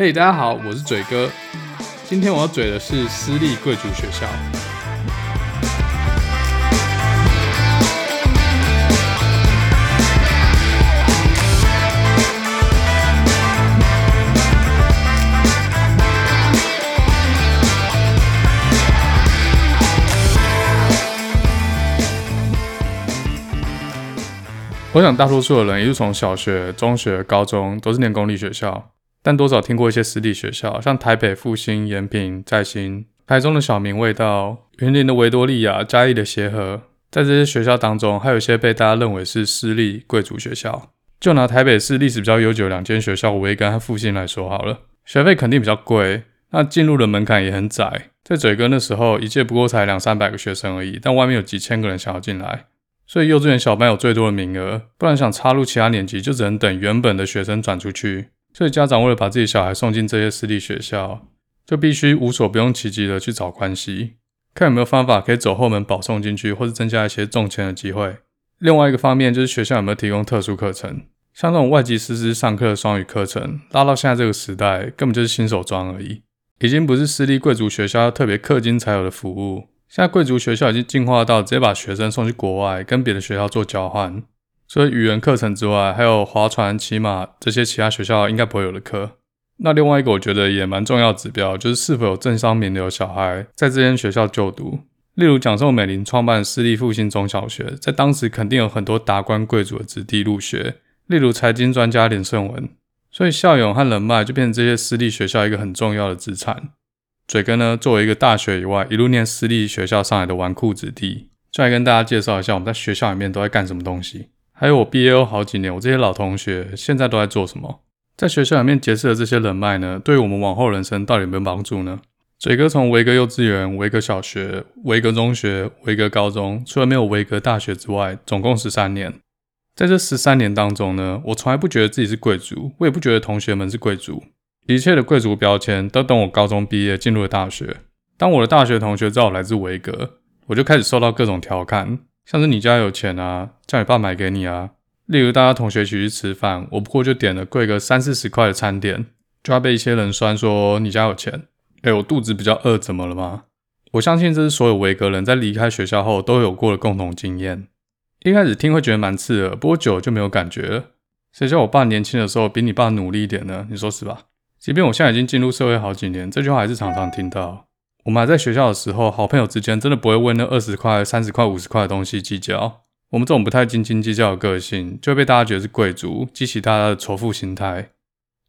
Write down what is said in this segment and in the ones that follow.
嘿，大家好，我是嘴哥。今天我要嘴的是私立贵族学校。我想大多数的人，也就从小学、中学、高中都是念公立学校。但多少听过一些私立学校，像台北复兴、延平、再兴，台中的小明味道、云林的维多利亚、嘉义的协和，在这些学校当中，还有一些被大家认为是私立贵族学校。就拿台北市历史比较悠久两间学校维根和复兴来说好了，学费肯定比较贵，那进入的门槛也很窄。在嘴哥那时候，一届不过才两三百个学生而已，但外面有几千个人想要进来，所以幼稚园小班有最多的名额，不然想插入其他年级，就只能等原本的学生转出去。所以家长为了把自己小孩送进这些私立学校，就必须无所不用其极的去找关系，看有没有方法可以走后门保送进去，或是增加一些中签的机会。另外一个方面就是学校有没有提供特殊课程，像这种外籍师资上课的双语课程，拉到现在这个时代，根本就是新手装而已，已经不是私立贵族学校要特别氪金才有的服务。现在贵族学校已经进化到直接把学生送去国外，跟别的学校做交换。所以语言课程之外，还有划船、骑马这些其他学校应该不会有的课。那另外一个我觉得也蛮重要指标，就是是否有政商名流小孩在这间学校就读。例如蒋宋美龄创办私立复兴中小学，在当时肯定有很多达官贵族的子弟入学，例如财经专家连胜文。所以校友和人脉就变成这些私立学校一个很重要的资产。嘴哥呢，作为一个大学以外一路念私立学校上来的纨绔子弟，就来跟大家介绍一下我们在学校里面都在干什么东西。还有我毕业后好几年，我这些老同学现在都在做什么？在学校里面结识的这些人脉呢，对于我们往后人生到底有没有帮助呢？嘴哥从维格幼稚园、维格小学、维格中学、维格高中，除了没有维格大学之外，总共十三年。在这十三年当中呢，我从来不觉得自己是贵族，我也不觉得同学们是贵族。一切的贵族标签都等我高中毕业进入了大学。当我的大学同学知道我来自维格，我就开始受到各种调侃。像是你家有钱啊，叫你爸买给你啊。例如大家同学一起去吃饭，我不过就点了贵个三四十块的餐点，就要被一些人酸说你家有钱。诶，我肚子比较饿，怎么了吗？我相信这是所有维格人在离开学校后都有过的共同经验。一开始听会觉得蛮刺耳，不过久了就没有感觉了。谁叫我爸年轻的时候比你爸努力一点呢？你说是吧？即便我现在已经进入社会好几年，这句话还是常常听到。我们还在学校的时候，好朋友之间真的不会为那二十块、三十块、五十块的东西计较。我们这种不太斤斤计较的个性，就会被大家觉得是贵族，激起大家的仇富心态。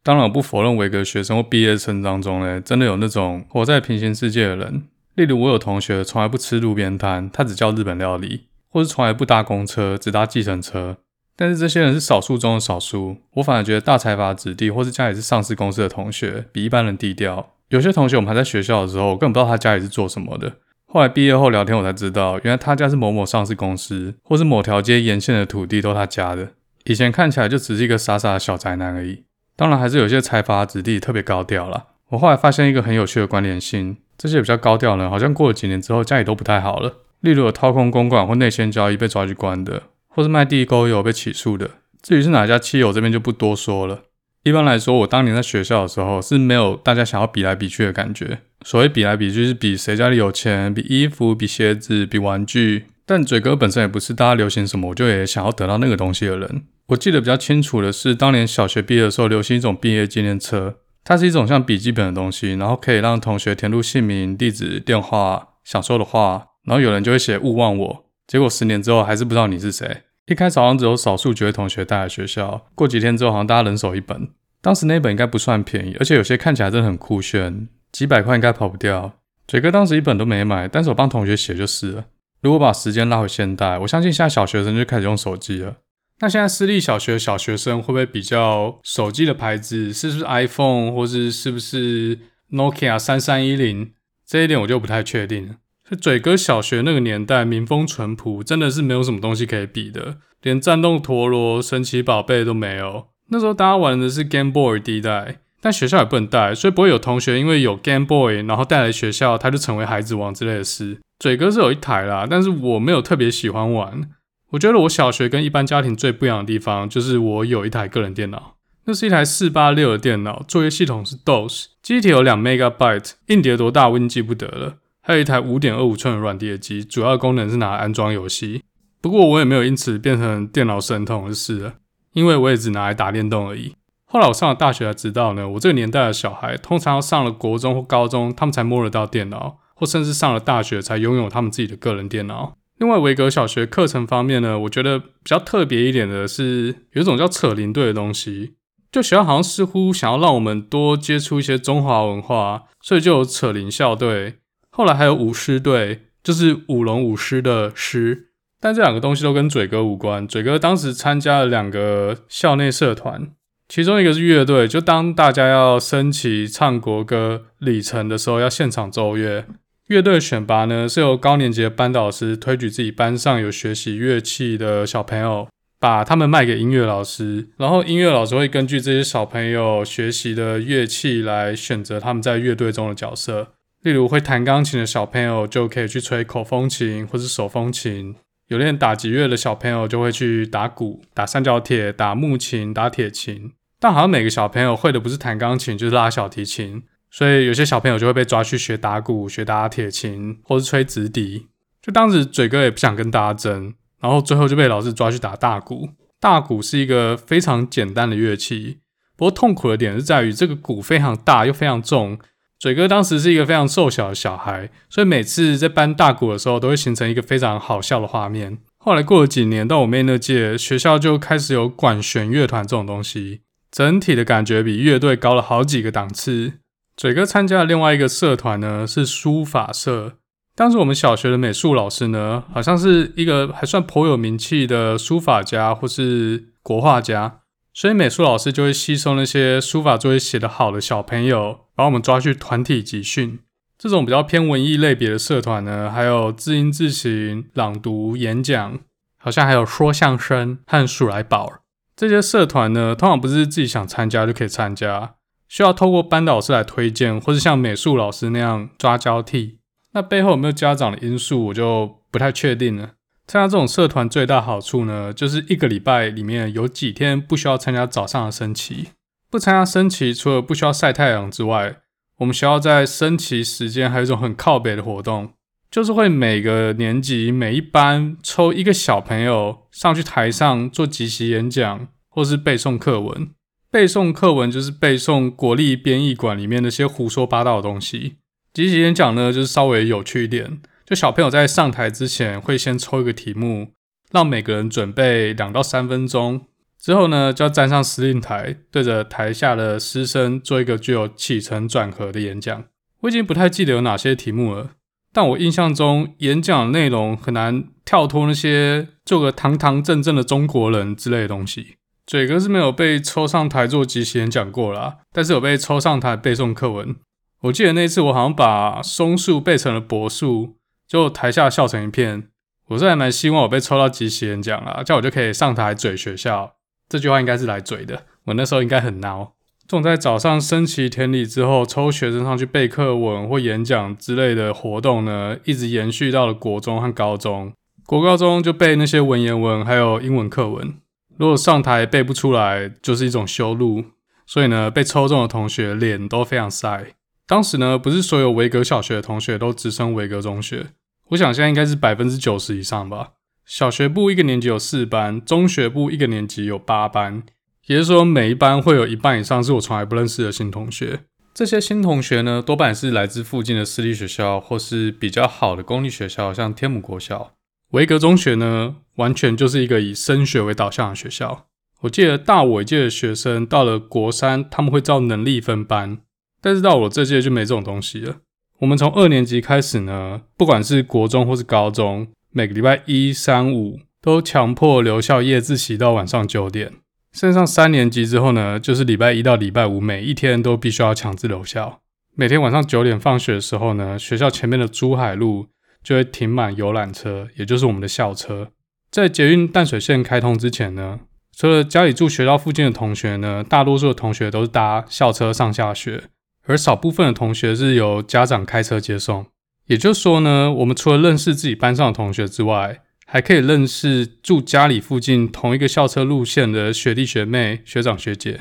当然，我不否认维格学生或毕业生当中呢，真的有那种活在平行世界的人。例如，我有同学从来不吃路边摊，他只叫日本料理，或是从来不搭公车，只搭计程车。但是这些人是少数中的少数。我反而觉得大财阀子弟，或是家里是上市公司的同学，比一般人低调。有些同学，我们还在学校的时候，我根本不知道他家里是做什么的。后来毕业后聊天，我才知道，原来他家是某某上市公司，或是某条街沿线的土地都是他家的。以前看起来就只是一个傻傻的小宅男而已。当然，还是有些财阀子弟特别高调啦。我后来发现一个很有趣的关联性：这些比较高调的人，好像过了几年之后，家里都不太好了。例如有掏空公馆或内线交易被抓去关的，或是卖地沟油被起诉的。至于是哪家企业，我这边就不多说了。一般来说，我当年在学校的时候是没有大家想要比来比去的感觉。所谓比来比去，是比谁家里有钱，比衣服、比鞋子、比玩具。但嘴哥本身也不是大家流行什么我就也想要得到那个东西的人。我记得比较清楚的是，当年小学毕业的时候流行一种毕业纪念册，它是一种像笔记本的东西，然后可以让同学填入姓名、地址、电话、想说的话，然后有人就会写勿忘我。结果十年之后还是不知道你是谁。一开始好像只有少数几位同学带来学校，过几天之后好像大家人手一本。当时那本应该不算便宜，而且有些看起来真的很酷炫，几百块应该跑不掉。嘴哥当时一本都没买，但是我帮同学写就是了。如果把时间拉回现代，我相信现在小学生就开始用手机了。那现在私立小学小学生会不会比较手机的牌子是不是 iPhone，或是是不是 Nokia 三三一零？这一点我就不太确定了。嘴哥小学那个年代，民风淳朴，真的是没有什么东西可以比的，连战斗陀螺、神奇宝贝都没有。那时候大家玩的是 Game Boy 第一代，但学校也不能带，所以不会有同学因为有 Game Boy，然后带来学校，他就成为孩子王之类的事。嘴哥是有一台啦，但是我没有特别喜欢玩。我觉得我小学跟一般家庭最不一样的地方，就是我有一台个人电脑。那是一台四八六的电脑，作业系统是 DOS，机体有两 Megabyte，硬碟多大我已经记不得了。还有一台五点二五寸的软碟机，主要功能是拿来安装游戏。不过我也没有因此变成电脑神童就是了，因为我也只拿来打电动而已。后来我上了大学才知道呢，我这个年代的小孩通常要上了国中或高中，他们才摸得到电脑，或甚至上了大学才拥有他们自己的个人电脑。另外，维格小学课程方面呢，我觉得比较特别一点的是，有一种叫扯铃队的东西。就学校好像似乎想要让我们多接触一些中华文化，所以就有扯铃校队。后来还有舞狮队，就是舞龙舞狮的狮，但这两个东西都跟嘴哥无关。嘴哥当时参加了两个校内社团，其中一个是乐队，就当大家要升旗、唱国歌、礼成的时候，要现场奏乐。乐队选拔呢，是由高年级的班导师推举自己班上有学习乐器的小朋友，把他们卖给音乐老师，然后音乐老师会根据这些小朋友学习的乐器来选择他们在乐队中的角色。例如会弹钢琴的小朋友就可以去吹口风琴或是手风琴，有练打击乐的小朋友就会去打鼓、打三角铁、打木琴、打铁琴。但好像每个小朋友会的不是弹钢琴，就是拉小提琴，所以有些小朋友就会被抓去学打鼓、学打铁琴或是吹直笛。就当时嘴哥也不想跟大家争，然后最后就被老师抓去打大鼓。大鼓是一个非常简单的乐器，不过痛苦的点是在于这个鼓非常大又非常重。嘴哥当时是一个非常瘦小的小孩，所以每次在搬大鼓的时候，都会形成一个非常好笑的画面。后来过了几年，到我妹那届，学校就开始有管弦乐团这种东西，整体的感觉比乐队高了好几个档次。嘴哥参加的另外一个社团呢，是书法社。当时我们小学的美术老师呢，好像是一个还算颇有名气的书法家或是国画家。所以美术老师就会吸收那些书法作业写得好的小朋友，把我们抓去团体集训。这种比较偏文艺类别的社团呢，还有字音字形、朗读、演讲，好像还有说相声和数来宝。这些社团呢，通常不是自己想参加就可以参加，需要透过班导师来推荐，或是像美术老师那样抓交替。那背后有没有家长的因素，我就不太确定了。参加这种社团最大好处呢，就是一个礼拜里面有几天不需要参加早上的升旗。不参加升旗，除了不需要晒太阳之外，我们学校在升旗时间还有一种很靠北的活动，就是会每个年级每一班抽一个小朋友上去台上做即席演讲，或是背诵课文。背诵课文就是背诵国立编译馆里面那些胡说八道的东西。即席演讲呢，就是稍微有趣一点。就小朋友在上台之前，会先抽一个题目，让每个人准备两到三分钟。之后呢，就要站上司令台，对着台下的师生做一个具有起承转合的演讲。我已经不太记得有哪些题目了，但我印象中演讲的内容很难跳脱那些做个堂堂正正的中国人之类的东西。嘴哥是没有被抽上台做即席演讲过啦，但是有被抽上台背诵课文。我记得那次我好像把松树背成了柏树。就台下笑成一片，我是还蛮希望我被抽到即席演讲啊，这样我就可以上台嘴学校。这句话应该是来嘴的，我那时候应该很孬。这种在早上升旗典礼之后抽学生上去背课文或演讲之类的活动呢，一直延续到了国中和高中。国高中就背那些文言文还有英文课文，如果上台背不出来，就是一种羞辱。所以呢，被抽中的同学脸都非常晒。当时呢，不是所有维格小学的同学都直升维格中学。我想现在应该是百分之九十以上吧。小学部一个年级有四班，中学部一个年级有八班，也就是说每一班会有一半以上是我从来不认识的新同学。这些新同学呢，多半是来自附近的私立学校或是比较好的公立学校，像天母国小。维格中学呢，完全就是一个以升学为导向的学校。我记得大我一届的学生到了国三，他们会照能力分班，但是到我这届就没这种东西了。我们从二年级开始呢，不管是国中或是高中，每个礼拜一、三、五都强迫留校夜自习到晚上九点。升上三年级之后呢，就是礼拜一到礼拜五每一天都必须要强制留校。每天晚上九点放学的时候呢，学校前面的珠海路就会停满游览车，也就是我们的校车。在捷运淡水线开通之前呢，除了家里住学校附近的同学呢，大多数的同学都是搭校车上下学。而少部分的同学是由家长开车接送，也就是说呢，我们除了认识自己班上的同学之外，还可以认识住家里附近同一个校车路线的学弟学妹、学长学姐。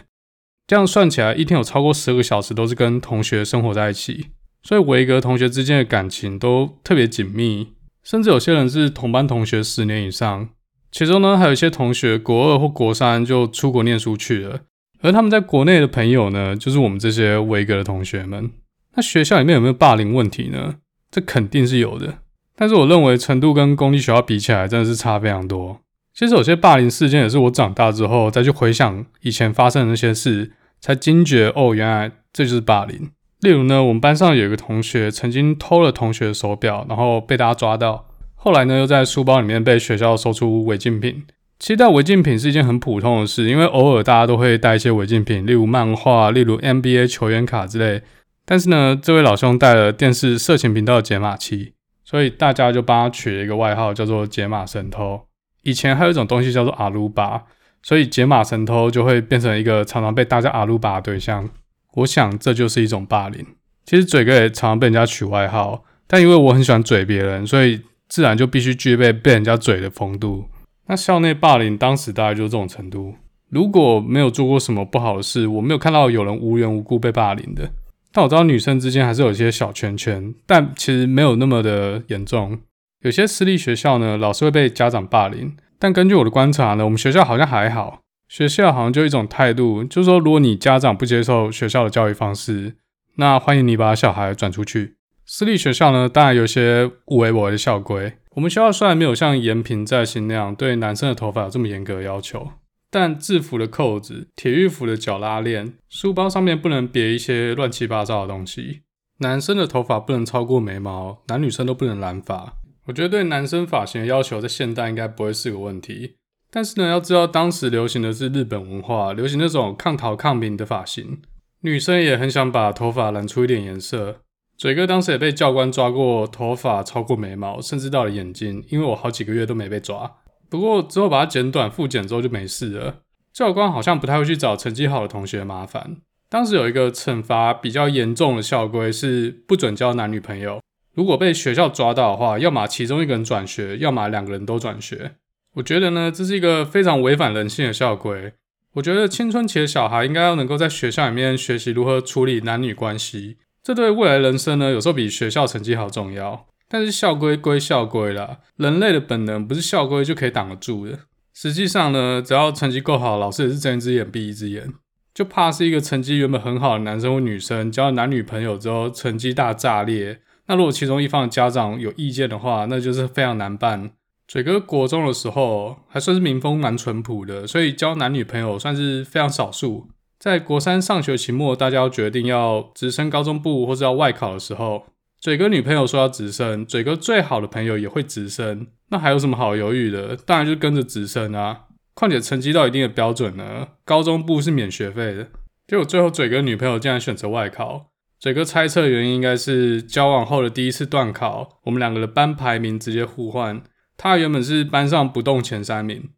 这样算起来，一天有超过十个小时都是跟同学生活在一起，所以维格同学之间的感情都特别紧密，甚至有些人是同班同学十年以上。其中呢，还有一些同学国二或国三就出国念书去了，而他们在国内的朋友呢，就是我们这些维格的同学们。那学校里面有没有霸凌问题呢？这肯定是有的，但是我认为程度跟公立学校比起来，真的是差非常多。其实有些霸凌事件也是我长大之后再去回想以前发生的那些事，才惊觉哦，原来这就是霸凌。例如呢，我们班上有一个同学曾经偷了同学的手表，然后被大家抓到，后来呢又在书包里面被学校搜出违禁品。期待违禁品是一件很普通的事，因为偶尔大家都会带一些违禁品，例如漫画，例如 NBA 球员卡之类。但是呢，这位老兄带了电视色情频道的解码器，所以大家就帮他取了一个外号，叫做“解码神偷”。以前还有一种东西叫做阿鲁巴，所以解码神偷就会变成一个常常被大家阿鲁巴的对象。我想这就是一种霸凌。其实嘴哥也常常被人家取外号，但因为我很喜欢嘴别人，所以自然就必须具备被人家嘴的风度。那校内霸凌当时大概就是这种程度。如果没有做过什么不好的事，我没有看到有人无缘无故被霸凌的。但我知道女生之间还是有一些小圈圈，但其实没有那么的严重。有些私立学校呢，老师会被家长霸凌，但根据我的观察呢，我们学校好像还好。学校好像就一种态度，就是说，如果你家长不接受学校的教育方式，那欢迎你把小孩转出去。私立学校呢，当然有些有的没的校规。我们学校虽然没有像延平在新那样对男生的头发有这么严格的要求。但制服的扣子、体育服的脚拉链、书包上面不能别一些乱七八糟的东西。男生的头发不能超过眉毛，男女生都不能染发。我觉得对男生发型的要求在现代应该不会是个问题。但是呢，要知道当时流行的是日本文化，流行那种抗桃抗敏的发型。女生也很想把头发染出一点颜色。嘴哥当时也被教官抓过头发超过眉毛，甚至到了眼睛，因为我好几个月都没被抓。不过之后把它剪短复剪之后就没事了。教官好像不太会去找成绩好的同学麻烦。当时有一个惩罚比较严重的校规是不准交男女朋友。如果被学校抓到的话，要么其中一个人转学，要么两个人都转学。我觉得呢，这是一个非常违反人性的校规。我觉得青春期的小孩应该要能够在学校里面学习如何处理男女关系，这对未来人生呢，有时候比学校成绩好重要。但是校规归校规啦，人类的本能不是校规就可以挡得住的。实际上呢，只要成绩够好，老师也是睁一只眼闭一只眼。就怕是一个成绩原本很好的男生或女生，交了男女朋友之后，成绩大炸裂。那如果其中一方的家长有意见的话，那就是非常难办。嘴哥国中的时候还算是民风蛮淳朴的，所以交男女朋友算是非常少数。在国三上学期末，大家要决定要直升高中部或是要外考的时候。嘴哥女朋友说要直升，嘴哥最好的朋友也会直升，那还有什么好犹豫的？当然就跟着直升啊！况且成绩到一定的标准呢，高中部是免学费的。结果最后嘴哥女朋友竟然选择外考，嘴哥猜测原因应该是交往后的第一次段考，我们两个的班排名直接互换。他原本是班上不动前三名，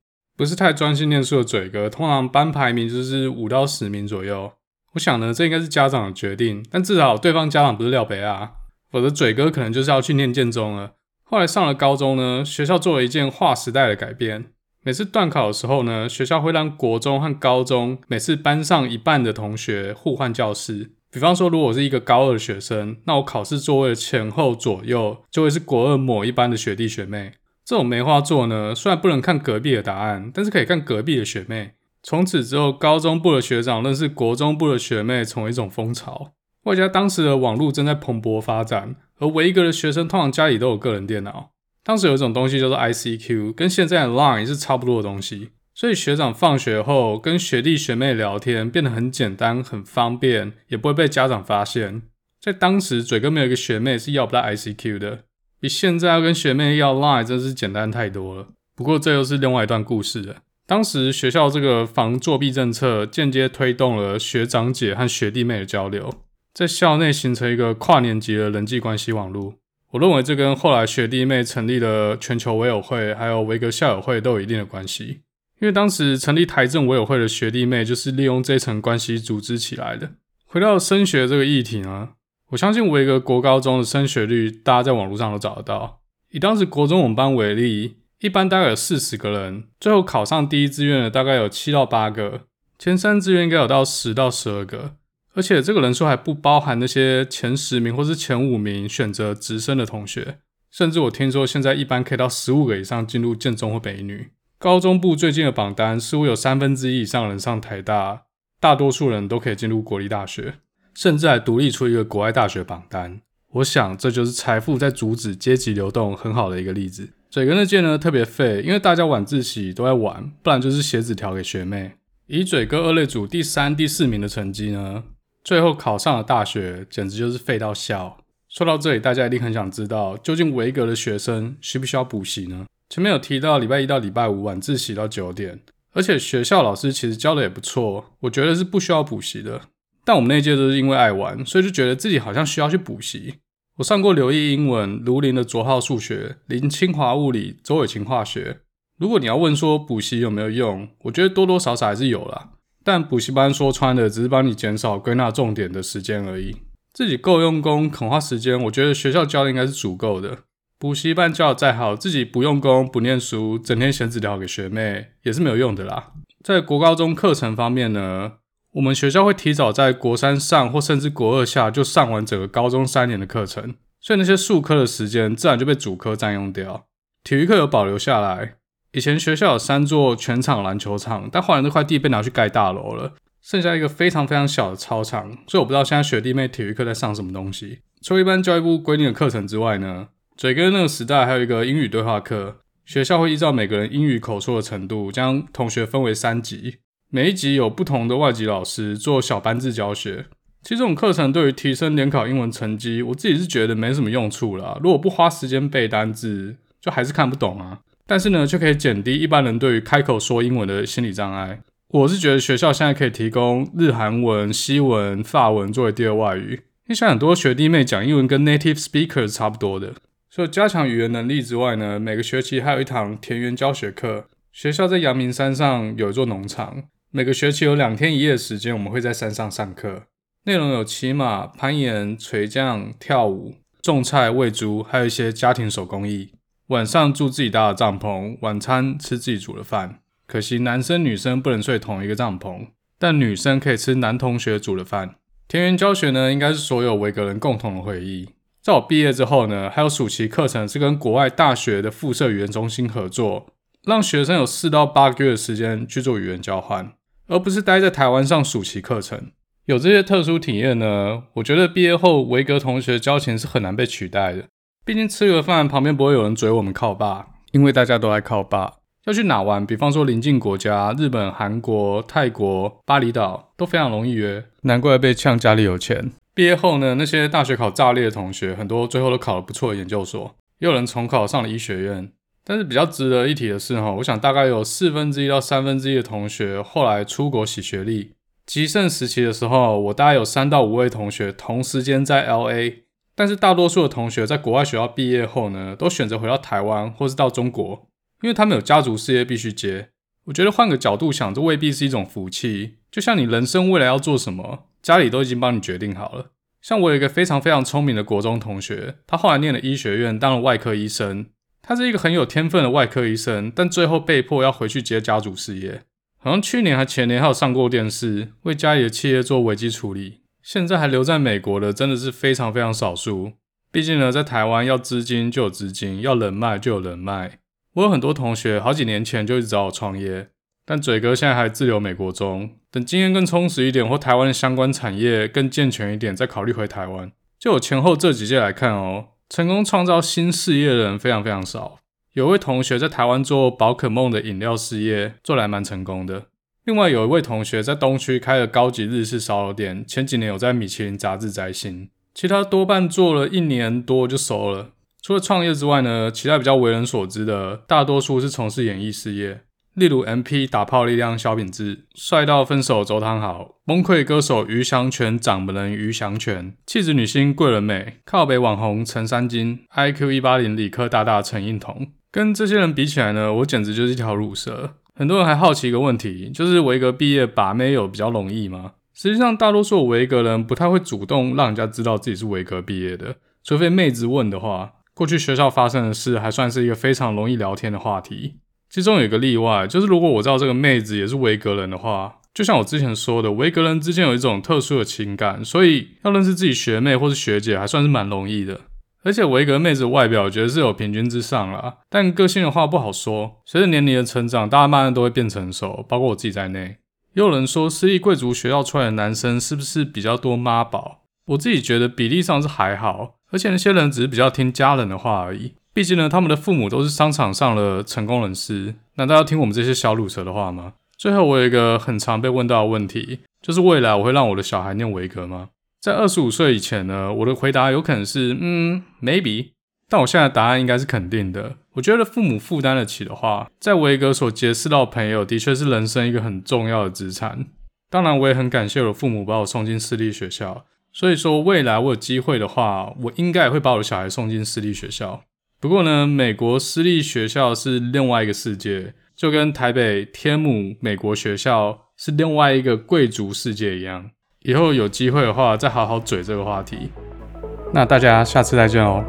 不是太专心念书的嘴哥，通常班排名就是五到十名左右。我想呢，这应该是家长的决定，但至少对方家长不是廖北啊。否则嘴哥可能就是要去念建中了。后来上了高中呢，学校做了一件划时代的改变。每次段考的时候呢，学校会让国中和高中每次班上一半的同学互换教室。比方说，如果我是一个高二的学生，那我考试座位的前后左右就会是国二某一班的学弟学妹。这种梅花座呢，虽然不能看隔壁的答案，但是可以看隔壁的学妹。从此之后，高中部的学长认识国中部的学妹，成为一种风潮。外加当时的网络正在蓬勃发展，而维格的学生通常家里都有个人电脑。当时有一种东西叫做 ICQ，跟现在的 Line 是差不多的东西，所以学长放学后跟学弟学妹聊天变得很简单、很方便，也不会被家长发现。在当时，嘴哥没有一个学妹是要不到 ICQ 的，比现在要跟学妹要 Line 真是简单太多了。不过这又是另外一段故事了。当时学校这个防作弊政策，间接推动了学长姐和学弟妹的交流。在校内形成一个跨年级的人际关系网络，我认为这跟后来学弟妹成立的全球维友会，还有维格校友会都有一定的关系。因为当时成立台政维友会的学弟妹就是利用这层关系组织起来的。回到升学这个议题呢，我相信维格国高中的升学率，大家在网络上都找得到。以当时国中我们班为例，一般大概有四十个人，最后考上第一志愿的大概有七到八个。前三志愿应该有到十到十二个，而且这个人数还不包含那些前十名或是前五名选择直升的同学。甚至我听说现在一般可以到十五个以上进入建中或北女。高中部最近的榜单似乎有三分之一以上人上台大，大多数人都可以进入国立大学，甚至还独立出一个国外大学榜单。我想这就是财富在阻止阶级流动很好的一个例子。嘴哥那届呢特别废，因为大家晚自习都在玩，不然就是写纸条给学妹。以嘴哥二类组第三、第四名的成绩呢，最后考上了大学，简直就是废到笑。说到这里，大家一定很想知道，究竟维格的学生需不需要补习呢？前面有提到礼拜一到礼拜五晚自习到九点，而且学校老师其实教的也不错，我觉得是不需要补习的。但我们那届都是因为爱玩，所以就觉得自己好像需要去补习。我上过刘毅英文、卢林的卓浩数学、林清华物理、周伟晴化学。如果你要问说补习有没有用，我觉得多多少少还是有啦。但补习班说穿的，只是帮你减少归纳重点的时间而已。自己够用功、肯花时间，我觉得学校教的应该是足够的。补习班教的再好，自己不用功、不念书，整天写纸条给学妹，也是没有用的啦。在国高中课程方面呢，我们学校会提早在国三上或甚至国二下就上完整个高中三年的课程，所以那些术科的时间自然就被主科占用掉。体育课有保留下来，以前学校有三座全场篮球场，但后来那块地被拿去盖大楼了，剩下一个非常非常小的操场，所以我不知道现在学弟妹体育课在上什么东西。除了一般教育部规定的课程之外呢，嘴哥那个时代还有一个英语对话课，学校会依照每个人英语口说的程度，将同学分为三级。每一集有不同的外籍老师做小班制教学。其实这种课程对于提升联考英文成绩，我自己是觉得没什么用处啦。如果不花时间背单字，就还是看不懂啊。但是呢，却可以减低一般人对于开口说英文的心理障碍。我是觉得学校现在可以提供日韩文、西文、法文作为第二外语，因为像很多学弟妹讲英文跟 native speaker 是差不多的。除了加强语言能力之外呢，每个学期还有一堂田园教学课。学校在阳明山上有一座农场。每个学期有两天一夜的时间，我们会在山上上课，内容有骑马、攀岩、垂降、跳舞、种菜、喂猪，还有一些家庭手工艺。晚上住自己搭的帐篷，晚餐吃自己煮的饭。可惜男生女生不能睡同一个帐篷，但女生可以吃男同学煮的饭。田园教学呢，应该是所有维格人共同的回忆。在我毕业之后呢，还有暑期课程是跟国外大学的附设语言中心合作，让学生有四到八个月的时间去做语言交换。而不是待在台湾上暑期课程，有这些特殊体验呢，我觉得毕业后维格同学交情是很难被取代的。毕竟吃个饭旁边不会有人追我们靠爸，因为大家都爱靠爸。要去哪玩？比方说邻近国家，日本、韩国、泰国、巴厘岛都非常容易约。难怪被呛家里有钱。毕业后呢，那些大学考炸裂的同学，很多最后都考了不错的研究所，也有人重考上了医学院。但是比较值得一提的是哈，我想大概有四分之一到三分之一的同学后来出国洗学历。极盛时期的时候，我大概有三到五位同学同时间在 LA，但是大多数的同学在国外学校毕业后呢，都选择回到台湾或是到中国，因为他们有家族事业必须接。我觉得换个角度想，这未必是一种福气。就像你人生未来要做什么，家里都已经帮你决定好了。像我有一个非常非常聪明的国中同学，他后来念了医学院，当了外科医生。他是一个很有天分的外科医生，但最后被迫要回去接家族事业。好像去年还前年还有上过电视，为家里的企业做危机处理。现在还留在美国的真的是非常非常少数。毕竟呢，在台湾要资金就有资金，要人脉就有人脉。我有很多同学好几年前就一直找我创业，但嘴哥现在还滞留美国中，等经验更充实一点或台湾的相关产业更健全一点，再考虑回台湾。就我前后这几届来看哦。成功创造新事业的人非常非常少。有位同学在台湾做宝可梦的饮料事业，做得还蛮成功的。另外有一位同学在东区开了高级日式烧肉店，前几年有在米其林杂志摘星。其他多半做了一年多就收了。除了创业之外呢，其他比较为人所知的，大多数是从事演艺事业。例如 MP 打炮力量小品质，帅到分手周汤豪，崩溃歌手余祥全掌门人余祥全，气质女星桂纶镁，靠北网红陈三金，IQ 一八零理科大大陈映彤，跟这些人比起来呢，我简直就是一条乳蛇。很多人还好奇一个问题，就是维格毕业把妹有比较容易吗？实际上，大多数维格人不太会主动让人家知道自己是维格毕业的，除非妹子问的话。过去学校发生的事还算是一个非常容易聊天的话题。其中有一个例外，就是如果我知道这个妹子也是维格人的话，就像我之前说的，维格人之间有一种特殊的情感，所以要认识自己学妹或是学姐还算是蛮容易的。而且维格妹子外表我觉得是有平均之上啦，但个性的话不好说。随着年龄的成长，大家慢慢都会变成熟，包括我自己在内。也有人说私立贵族学校出来的男生是不是比较多妈宝？我自己觉得比例上是还好，而且那些人只是比较听家人的话而已。毕竟呢，他们的父母都是商场上的成功人士，难道要听我们这些小卤蛇的话吗？最后，我有一个很常被问到的问题，就是未来我会让我的小孩念维格吗？在二十五岁以前呢，我的回答有可能是嗯，maybe，但我现在答案应该是肯定的。我觉得父母负担得起的话，在维格所结识到朋友，的确是人生一个很重要的资产。当然，我也很感谢我的父母把我送进私立学校。所以说，未来我有机会的话，我应该也会把我的小孩送进私立学校。不过呢，美国私立学校是另外一个世界，就跟台北天母美国学校是另外一个贵族世界一样。以后有机会的话，再好好嘴这个话题。那大家下次再见哦。